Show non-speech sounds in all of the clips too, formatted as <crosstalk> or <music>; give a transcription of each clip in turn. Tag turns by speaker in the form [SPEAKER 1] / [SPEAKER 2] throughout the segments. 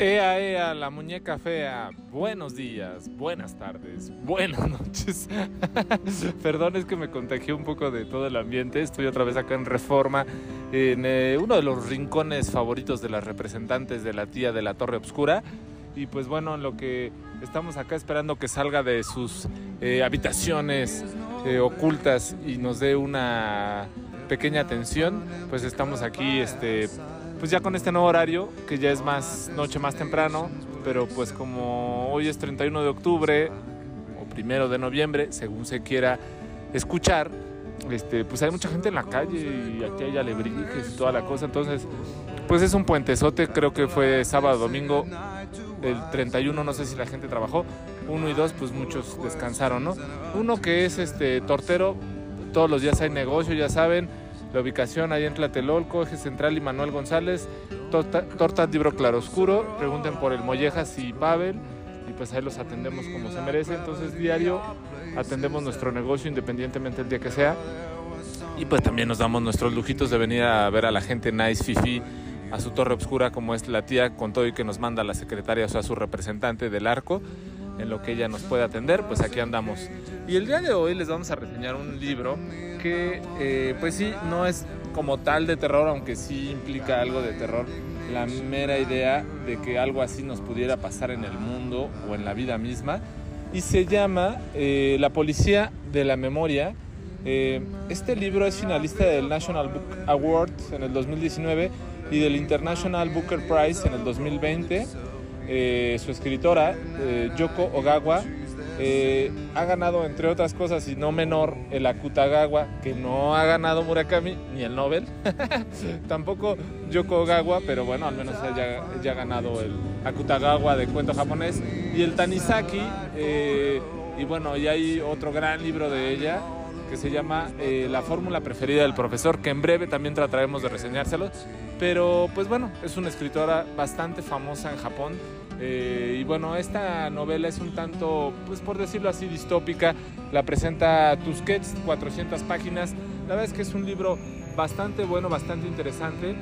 [SPEAKER 1] Ea, ea, la muñeca fea. Buenos días, buenas tardes, buenas <laughs> noches. <laughs> Perdón, es que me contagié un poco de todo el ambiente. Estoy otra vez acá en Reforma, en eh, uno de los rincones favoritos de las representantes de la tía de la Torre Obscura. Y pues bueno, en lo que estamos acá esperando que salga de sus eh, habitaciones eh, ocultas y nos dé una pequeña atención, pues estamos aquí este, pues ya con este nuevo horario, que ya es más noche más temprano, pero pues como hoy es 31 de octubre o primero de noviembre, según se quiera escuchar, este, pues hay mucha gente en la calle y aquí hay alebrijes y toda la cosa, entonces pues es un puentezote, creo que fue sábado, domingo, el 31 no sé si la gente trabajó, uno y dos pues muchos descansaron, ¿no? Uno que es este tortero, todos los días hay negocio, ya saben, la ubicación ahí en Tlatelolco, Eje Central y Manuel González, torta, tortas libro claroscuro, pregunten por el Mollejas y Pavel y pues ahí los atendemos como se merece, entonces diario atendemos nuestro negocio independientemente del día que sea y pues también nos damos nuestros lujitos de venir a ver a la gente nice, fifi, a su torre obscura como es la tía con todo y que nos manda la secretaria, o sea, su representante del arco, en lo que ella nos puede atender, pues aquí andamos. Y el día de hoy les vamos a reseñar un libro que, eh, pues sí, no es como tal de terror, aunque sí implica algo de terror. La mera idea de que algo así nos pudiera pasar en el mundo o en la vida misma. Y se llama eh, La Policía de la Memoria. Eh, este libro es finalista del National Book Award en el 2019 y del International Booker Prize en el 2020. Eh, su escritora, eh, Yoko Ogawa, eh, ha ganado, entre otras cosas, y no menor, el Akutagawa, que no ha ganado Murakami ni el Nobel. <laughs> Tampoco Yoko Ogawa, pero bueno, al menos ella, ha ganado el Akutagawa de cuento japonés. Y el Tanizaki, y bueno, y hay otro gran libro de ella, que se llama La fórmula preferida del profesor, que en breve también trataremos de reseñárselo. Pero pues bueno, es una escritora bastante famosa en Japón. Eh, y bueno, esta novela es un tanto, pues por decirlo así, distópica. La presenta Tusquets, 400 páginas. La verdad es que es un libro bastante bueno, bastante interesante.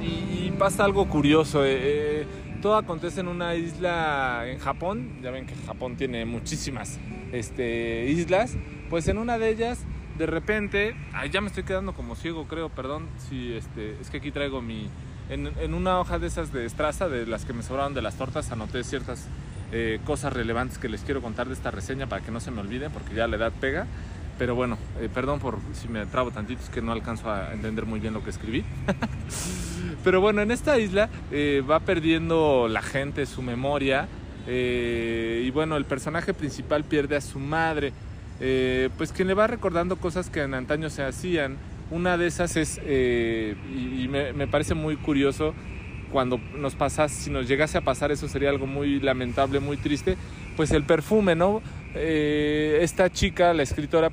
[SPEAKER 1] Y, y pasa algo curioso. Eh, eh, todo acontece en una isla en Japón. Ya ven que Japón tiene muchísimas este, islas. Pues en una de ellas de repente, ay, ya me estoy quedando como ciego, creo, perdón, si este, es que aquí traigo mi, en, en, una hoja de esas de estraza, de las que me sobraron de las tortas, anoté ciertas eh, cosas relevantes que les quiero contar de esta reseña para que no se me olvide, porque ya la edad pega. Pero bueno, eh, perdón por si me trabo tantito, es que no alcanzo a entender muy bien lo que escribí. <laughs> Pero bueno, en esta isla eh, va perdiendo la gente su memoria. y bueno, el personaje principal pierde a su madre. Eh, pues que le va recordando cosas que en antaño se hacían. Una de esas es, eh, y, me, parece muy curioso, cuando nos pasas, si nos llegase a pasar eso sería algo muy lamentable, muy triste, pues el perfume, ¿no? Eh, esta chica, la escritora,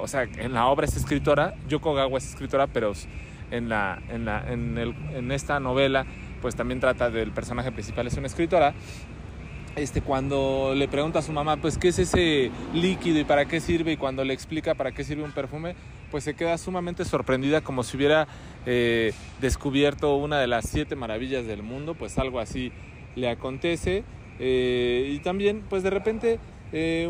[SPEAKER 1] o sea, en la obra es escritora, Yoko Gawa es escritora, pero en, la, en, la, en, el, en esta novela, pues también trata del personaje principal, es una escritora, este, cuando le pregunta a su mamá, pues, ¿qué es ese líquido y para qué sirve? Y cuando le explica para qué sirve un perfume, pues se queda sumamente sorprendida como si hubiera eh, descubierto una de las siete maravillas del mundo, pues algo así le acontece. Eh, y también, pues de repente, eh,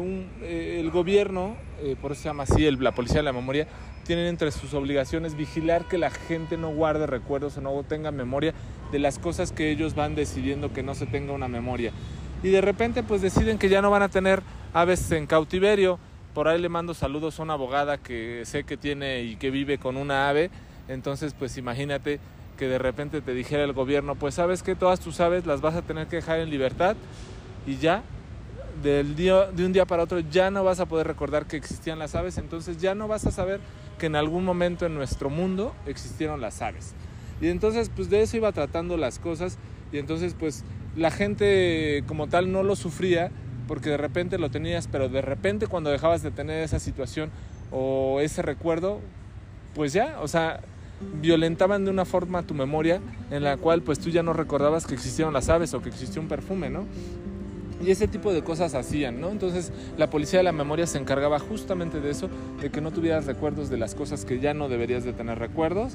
[SPEAKER 1] el gobierno, por eso se llama así, la policía de la memoria, tienen entre sus obligaciones vigilar que la gente no guarde recuerdos o no tenga memoria de las cosas que ellos van decidiendo que no se tenga una memoria y de repente pues deciden que ya no van a tener aves en cautiverio. Por ahí le mando saludos a una abogada que sé que tiene y que vive con una ave. Entonces pues imagínate que de repente te dijera el gobierno, pues sabes que todas tus aves las vas a tener que dejar en libertad y ya del día, de un día para otro ya no vas a poder recordar que existían las aves, entonces ya no vas a saber que en algún momento en nuestro mundo existieron las aves. Y entonces pues de eso iba tratando las cosas y entonces pues la gente como tal no lo sufría porque de repente lo tenías, pero de repente cuando dejabas de tener esa situación o ese recuerdo, pues ya, o sea, violentaban de una forma tu memoria en la cual pues tú ya no recordabas que existieron las aves o que existió un perfume, ¿no? Y ese tipo de cosas hacían, ¿no? Entonces la policía de la memoria se encargaba justamente de eso, de que no tuvieras recuerdos de las cosas que ya no deberías de tener recuerdos,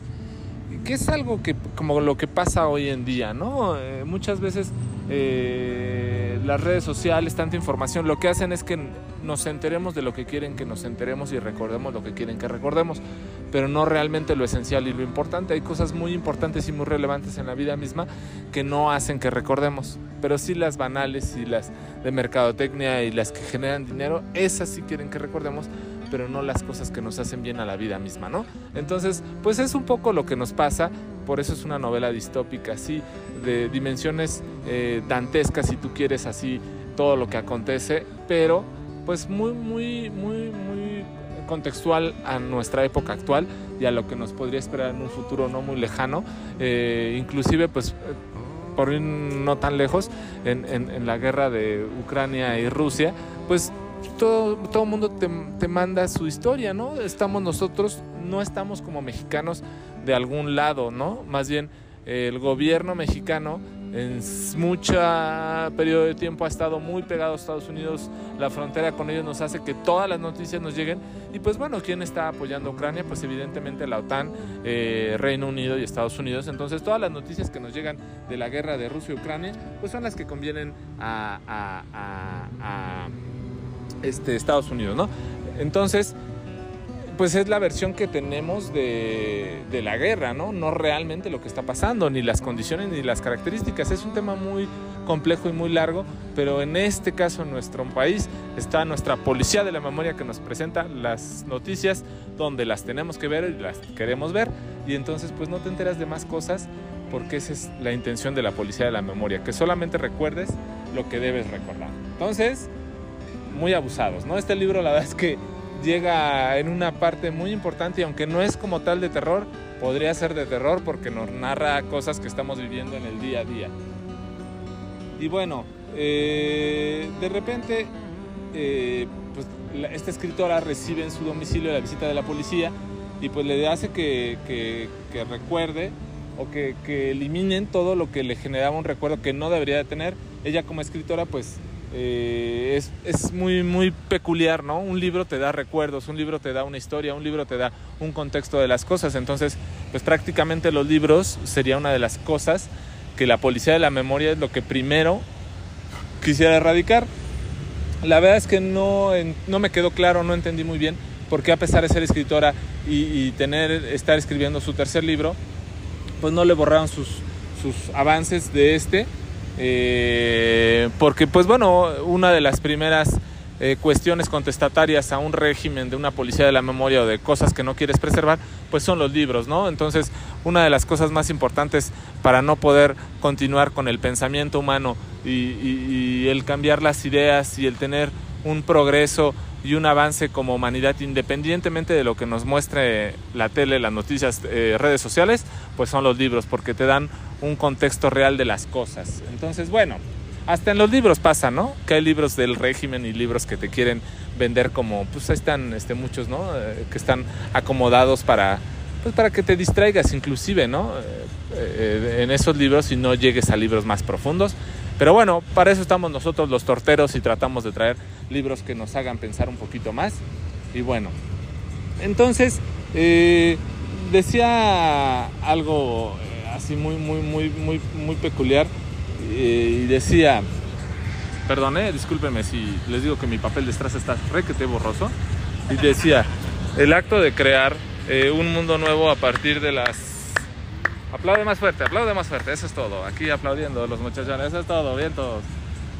[SPEAKER 1] que es algo que como lo que pasa hoy en día, ¿no? Eh, muchas veces eh, las redes sociales, tanta información, lo que hacen es que nos enteremos de lo que quieren que nos enteremos y recordemos lo que quieren que recordemos, pero no realmente lo esencial y lo importante. Hay cosas muy importantes y muy relevantes en la vida misma que no hacen que recordemos, pero sí las banales y las de mercadotecnia y las que generan dinero, esas sí quieren que recordemos, pero no las cosas que nos hacen bien a la vida misma, ¿no? Entonces, pues es un poco lo que nos pasa, por eso es una novela distópica, así, de dimensiones eh, dantescas, si tú quieres, así, todo lo que acontece, pero pues muy, muy, muy, muy contextual a nuestra época actual y a lo que nos podría esperar en un futuro no muy lejano, eh, inclusive pues por ir no tan lejos, en, en, la guerra de Ucrania y Rusia, pues todo, el mundo te, manda su historia, ¿no? Estamos nosotros, no estamos como mexicanos de algún lado, ¿no? Más bien el gobierno mexicano en mucho periodo de tiempo ha estado muy pegado a Estados Unidos, la frontera con ellos nos hace que todas las noticias nos lleguen y pues bueno, ¿quién está apoyando a Ucrania? Pues evidentemente la OTAN, eh, Reino Unido y Estados Unidos, entonces todas las noticias que nos llegan de la guerra de Rusia y Ucrania pues son las que convienen a este, Estados Unidos, ¿no? Entonces, pues es la versión que tenemos de, de, la guerra, ¿no? No realmente lo que está pasando, ni las condiciones, ni las características. Es un tema muy complejo y muy largo, pero en este caso en nuestro país está nuestra policía de la memoria que nos presenta las noticias donde las tenemos que ver y las queremos ver, y entonces pues no te enteras de más cosas porque esa es la intención de la policía de la memoria, que solamente recuerdes lo que debes recordar. Entonces, muy abusados, ¿no? Este libro la <laughs> verdad es que llega en una parte muy importante y aunque no es como tal de terror, podría ser de terror porque nos narra cosas que estamos viviendo en el día a día. Y bueno, eh, de repente, eh, pues, esta escritora recibe en su domicilio la visita de la policía y pues le hace que, que, recuerde o que, que, eliminen todo lo que le generaba un recuerdo que no debería de tener. Ella como escritora pues eh, es, es, muy, muy peculiar, ¿no? Un libro te da recuerdos, un libro te da una historia, un libro te da un contexto de las cosas. Entonces, pues prácticamente los libros sería una de las cosas que la policía de la memoria es lo que primero quisiera erradicar. La verdad es que no, no me quedó claro, no entendí muy bien por qué a pesar de ser escritora y, y tener, estar escribiendo su tercer libro, pues no le borraron sus, sus avances de este eh, porque pues bueno, una de las primeras eh, cuestiones contestatarias a un régimen de una policía de la memoria o de cosas que no quieres preservar, pues son los libros, ¿no? Entonces, una de las cosas más importantes para no poder continuar con el pensamiento humano y el cambiar las ideas y el tener un progreso y un avance como humanidad independientemente de lo que nos muestre la tele, las noticias, eh, redes sociales, pues son los libros porque te dan un contexto real de las cosas. Entonces, bueno, hasta en los libros pasa, ¿no? Que hay libros del régimen y libros que te quieren vender como, pues ahí están este, muchos, ¿no? Eh, que están acomodados para, pues para que te distraigas inclusive, ¿no? Eh, en esos libros y no llegues a libros más profundos. Pero bueno, para eso estamos nosotros los torteros y tratamos de traer libros que nos hagan pensar un poquito más. Y bueno, entonces eh, decía algo eh, así muy, muy, muy, muy, muy peculiar eh, y decía, perdón, discúlpeme si les digo que mi papel de estraza está requete borroso. Y decía, el acto de crear un mundo nuevo a partir de las Aplaude más fuerte, aplaude más fuerte, eso es todo. Aquí aplaudiendo los muchachones, eso es todo, bien todos.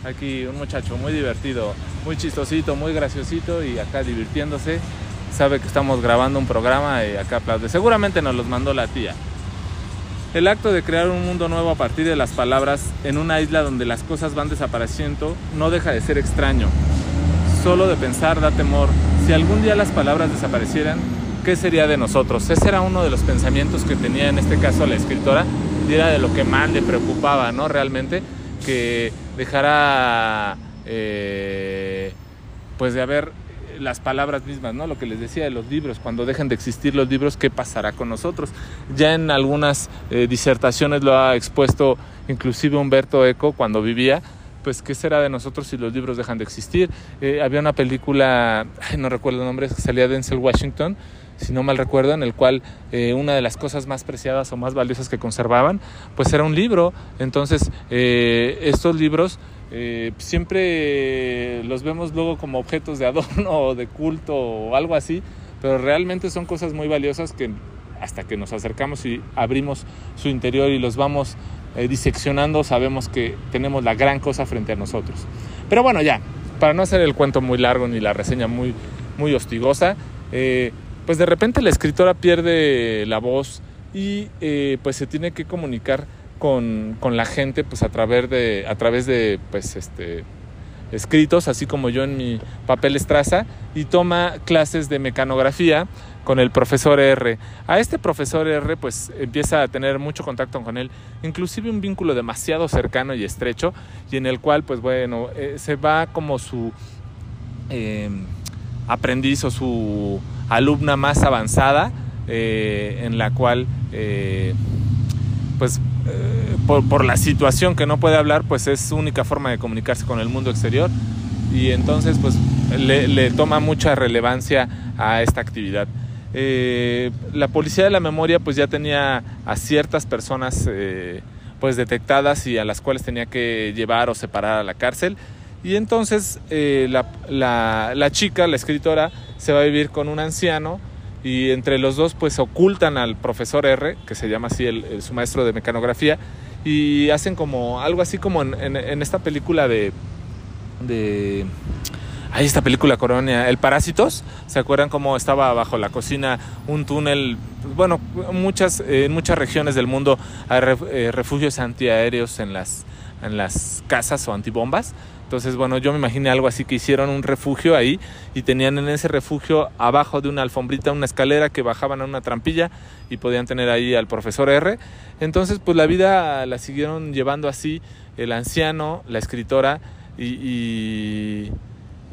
[SPEAKER 1] Aquí un muchacho muy divertido, muy chistosito, muy graciosito y acá divirtiéndose. Sabe que estamos grabando un programa y acá aplaude. Seguramente nos los mandó la tía. El acto de crear un mundo nuevo a partir de las palabras en una isla donde las cosas van desapareciendo no deja de ser extraño. Solo de pensar da temor. Si algún día las palabras desaparecieran, ¿qué sería de nosotros? Ese era uno de los pensamientos que tenía en este caso la escritora y era de lo que más le preocupaba, ¿no? Realmente, que dejara, eh, pues de haber las palabras mismas, ¿no? Lo que les decía de los libros, cuando dejen de existir los libros, ¿qué pasará con nosotros? Ya en algunas eh, disertaciones lo ha expuesto inclusive Humberto Eco cuando vivía, pues qué será de nosotros si los libros dejan de existir. Eh, había una película, no recuerdo el nombre, que salía Denzel Washington, si no mal recuerdo, en el cual eh, una de las cosas más preciadas o más valiosas que conservaban, pues era un libro. Entonces, estos libros siempre los vemos luego como objetos de adorno o de culto o algo así, pero realmente son cosas muy valiosas que hasta que nos acercamos y abrimos su interior y los vamos eh, diseccionando, sabemos que tenemos la gran cosa frente a nosotros. Pero bueno, ya, para no hacer el cuento muy largo ni la reseña muy, muy hostigosa, eh, pues de repente la escritora pierde la voz y eh, pues se tiene que comunicar con, con, la gente pues a través de, a través de pues este, escritos, así como yo en mi papel estraza, y toma clases de mecanografía con el profesor R. A este profesor R pues empieza a tener mucho contacto con él, inclusive un vínculo demasiado cercano y estrecho, y en el cual pues bueno, eh, se va como su em, aprendiz o su alumna más avanzada, eh, en la cual eh, pues por, la situación que no puede hablar, pues es su única forma de comunicarse con el mundo exterior y entonces pues le, toma mucha relevancia a esta actividad. Eh, la policía de la memoria pues ya tenía a ciertas personas eh, pues detectadas y a las cuales tenía que llevar o separar a la cárcel y entonces eh, la, la chica, la escritora, se va a vivir con un anciano y entre los dos pues ocultan al profesor R, que se llama así el, su maestro de mecanografía, y hacen como algo así como en, esta película de... de Ahí esta película Coronia, El Parásitos, ¿se acuerdan cómo estaba bajo la cocina un túnel? Bueno, muchas, en muchas regiones del mundo hay eh, refugios antiaéreos en las, en las casas o antibombas. Entonces, bueno, yo me imaginé algo así que hicieron un refugio ahí y tenían en ese refugio abajo de una alfombrita una escalera que bajaban a una trampilla y podían tener ahí al profesor R. Entonces, pues la vida la siguieron llevando así el anciano, la escritora y, y,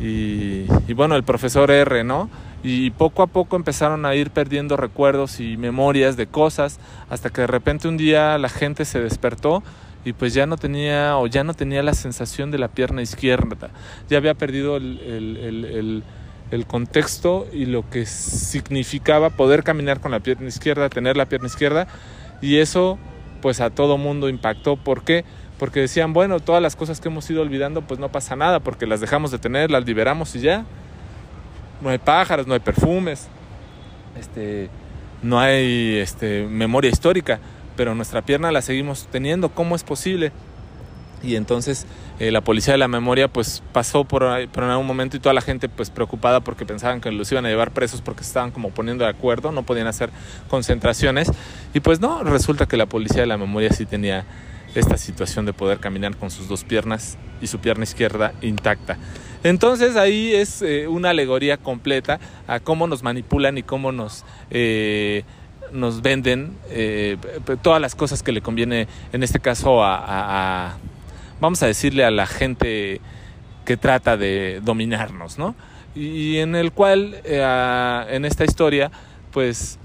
[SPEAKER 1] y bueno, el profesor R, ¿no? y poco a poco empezaron a ir perdiendo recuerdos y memorias de cosas hasta que de repente un día la gente se despertó y pues ya no tenía o ya no tenía la sensación de la pierna izquierda, ya había perdido el, contexto y lo que significaba poder caminar con la pierna izquierda, tener la pierna izquierda y eso pues a todo mundo impactó. ¿Por qué? Porque decían, bueno, todas las cosas que hemos ido olvidando pues no pasa nada porque las dejamos de tener, las liberamos y ya. No hay pájaros, no hay perfumes, este, no hay este, memoria histórica pero nuestra pierna la seguimos teniendo. ¿Cómo es posible? Y entonces eh, la policía de la memoria pues pasó por, por en algún momento y toda la gente pues preocupada porque pensaban que los iban a llevar presos porque estaban como poniendo de acuerdo, no podían hacer concentraciones. Y pues no, resulta que la policía de la memoria sí tenía esta situación de poder caminar con sus dos piernas y su pierna izquierda intacta. Entonces ahí es eh, una alegoría completa a cómo nos manipulan y cómo nos... Eh, nos venden eh, todas las cosas que le conviene, en este caso, a, vamos a decirle a la gente que trata de dominarnos, ¿no? Y en el cual, eh, en esta historia, pues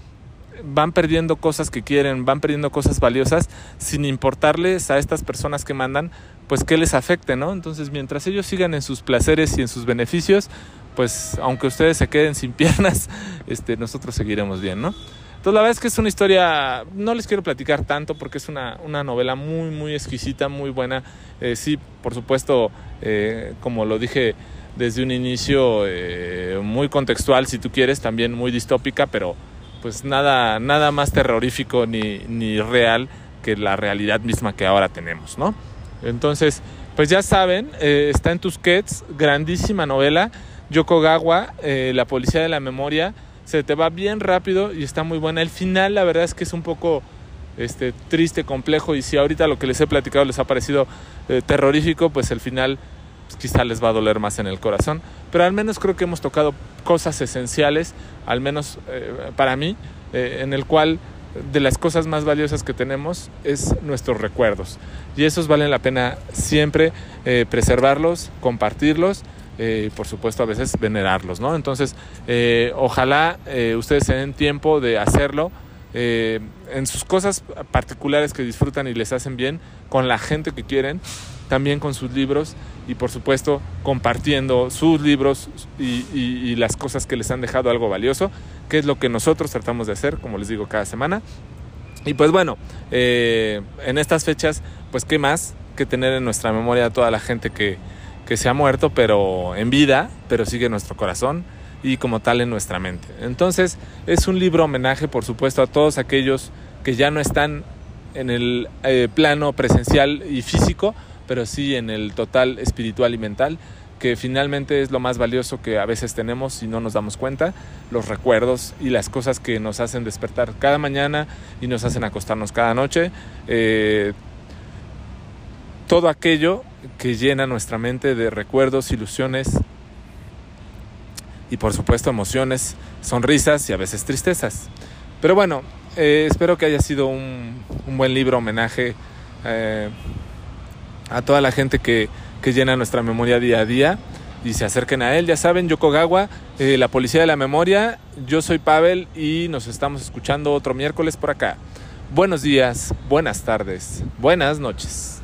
[SPEAKER 1] van perdiendo cosas que quieren, van perdiendo cosas valiosas, sin importarles a estas personas que mandan, pues qué les afecte, ¿no? Entonces, mientras ellos sigan en sus placeres y en sus beneficios, pues aunque ustedes se queden sin <laughs> piernas, este, nosotros seguiremos bien, ¿no? Entonces la verdad es que es una historia, no les quiero platicar tanto porque es una, una novela muy, muy exquisita, muy buena. Eh, sí, por supuesto, eh, como lo dije desde un inicio, eh, muy contextual si tú quieres, también muy distópica, pero pues nada, nada más terrorífico ni, ni real que la realidad misma que ahora tenemos, ¿no? Entonces, pues ya saben, está en Tusquets, grandísima novela, Yokogawa, La Policía de la Memoria, se te va bien rápido y está muy buena. El final, la verdad es que es un poco este, triste, complejo, y si ahorita lo que les he platicado les ha parecido eh, terrorífico, pues el final pues, quizá les va a doler más en el corazón. Pero al menos creo que hemos tocado cosas esenciales, al menos eh, para mí, eh, en el cual de las cosas más valiosas que tenemos es nuestros recuerdos. Y esos valen la pena siempre preservarlos, compartirlos eh, por supuesto a veces venerarlos, ¿no? Entonces, eh, ojalá eh, ustedes se den tiempo de hacerlo en sus cosas particulares que disfrutan y les hacen bien, con la gente que quieren también con sus libros y por supuesto compartiendo sus libros y, y, las cosas que les han dejado algo valioso, que es lo que nosotros tratamos de hacer, como les digo, cada semana. Y pues bueno, eh, en estas fechas, pues qué más que tener en nuestra memoria a toda la gente que, que se ha muerto, pero en vida, pero sigue en nuestro corazón y como tal en nuestra mente. Entonces es un libro homenaje, por supuesto, a todos aquellos que ya no están en el eh, plano presencial y físico, pero sí en el total espiritual y mental, que finalmente es lo más valioso que a veces tenemos y no nos damos cuenta, los recuerdos y las cosas que nos hacen despertar cada mañana y nos hacen acostarnos cada noche. Eh, todo aquello que llena nuestra mente de recuerdos, ilusiones y por supuesto emociones, sonrisas y a veces tristezas. Pero bueno, eh, espero que haya sido un, buen libro homenaje eh, a toda la gente que, llena nuestra memoria día a día y se acerquen a él. Ya saben, Yokogawa, eh, la policía de la memoria. Yo soy Pavel y nos estamos escuchando otro miércoles por acá. Buenos días, buenas tardes, buenas noches.